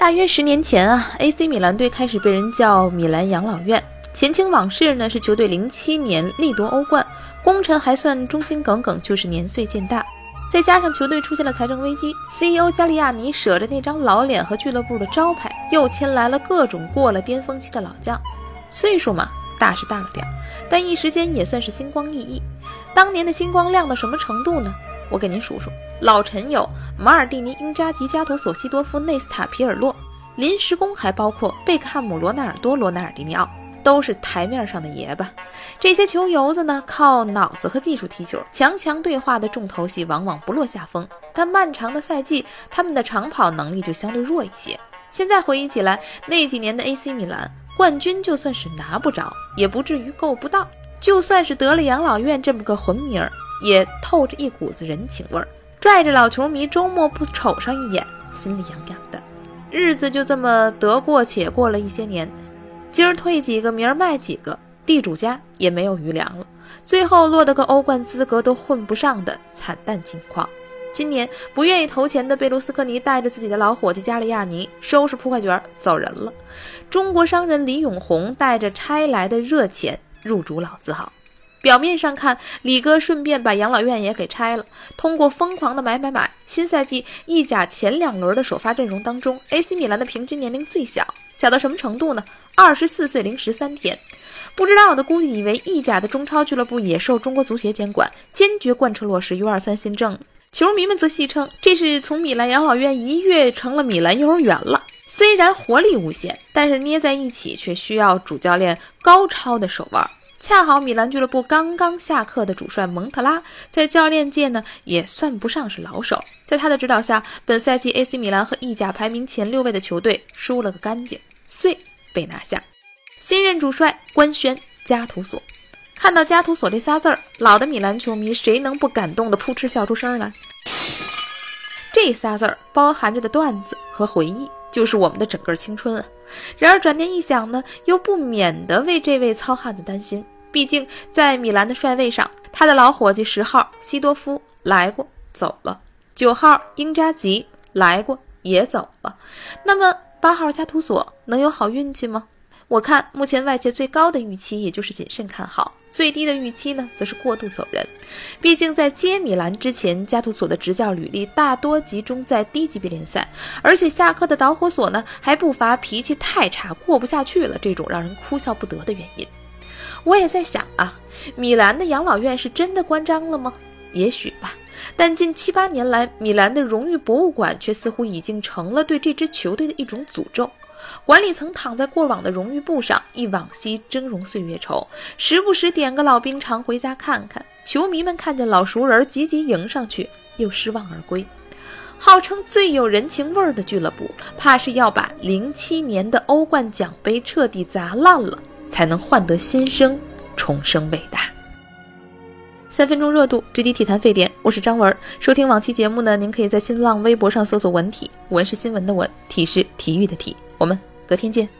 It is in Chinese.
大约十年前啊，AC 米兰队开始被人叫米兰养老院。前清往事呢，是球队零七年力夺欧冠，功臣还算忠心耿耿，就是年岁渐大。再加上球队出现了财政危机，CEO 加利亚尼舍着那张老脸和俱乐部的招牌，又签来了各种过了巅峰期的老将。岁数嘛，大是大了点，但一时间也算是星光熠熠。当年的星光亮到什么程度呢？我给您数数：老臣有马尔蒂尼、英扎吉、加图索、西多夫、内斯塔、皮尔洛；临时工还包括贝克汉姆、罗纳尔多、罗纳尔迪尼奥。都是台面上的爷吧，这些球油子呢，靠脑子和技术踢球，强强对话的重头戏往往不落下风。但漫长的赛季，他们的长跑能力就相对弱一些。现在回忆起来，那几年的 AC 米兰冠军就算是拿不着，也不至于够不到。就算是得了养老院这么个混名儿，也透着一股子人情味儿，拽着老球迷周末不瞅上一眼，心里痒痒的。日子就这么得过且过了一些年。今儿退几个，明儿卖几个，地主家也没有余粮了，最后落得个欧冠资格都混不上的惨淡境况。今年不愿意投钱的贝卢斯科尼带着自己的老伙计加利亚尼收拾铺盖卷走人了，中国商人李永红带着拆来的热钱入主老字号。表面上看，李哥顺便把养老院也给拆了，通过疯狂的买买买，新赛季意甲前两轮的首发阵容当中，AC 米兰的平均年龄最小。小到什么程度呢？二十四岁零十三天，不知道的估计以为意甲的中超俱乐部也受中国足协监管，坚决贯彻落实 U 二三新政。球迷们则戏称这是从米兰养老院一跃成了米兰幼儿园了。虽然活力无限，但是捏在一起却需要主教练高超的手腕。恰好米兰俱乐部刚刚下课的主帅蒙特拉，在教练界呢也算不上是老手。在他的指导下，本赛季 AC 米兰和意甲排名前六位的球队输了个干净。遂被拿下，新任主帅官宣加图索。看到加图索这仨字儿，老的米兰球迷谁能不感动的扑哧笑出声来？这仨字儿包含着的段子和回忆，就是我们的整个青春啊！然而转念一想呢，又不免得为这位糙汉子担心。毕竟在米兰的帅位上，他的老伙计十号西多夫来过走了，九号英扎吉来过也走了，那么。八号加图索能有好运气吗？我看目前外界最高的预期也就是谨慎看好，最低的预期呢则是过度走人。毕竟在接米兰之前，加图索的执教履历大多集中在低级别联赛，而且下课的导火索呢还不乏脾气太差、过不下去了这种让人哭笑不得的原因。我也在想啊，米兰的养老院是真的关张了吗？也许吧。但近七八年来，米兰的荣誉博物馆却似乎已经成了对这支球队的一种诅咒。管理层躺在过往的荣誉簿上，忆往昔峥嵘岁月稠，时不时点个老兵长回家看看。球迷们看见老熟人急急迎上去，又失望而归。号称最有人情味儿的俱乐部，怕是要把零七年的欧冠奖杯彻底砸烂了，才能换得新生，重生伟大。三分钟热度，直击体坛沸点。我是张文。收听往期节目呢，您可以在新浪微博上搜索“文体”，文是新闻的文，体是体育的体。我们隔天见。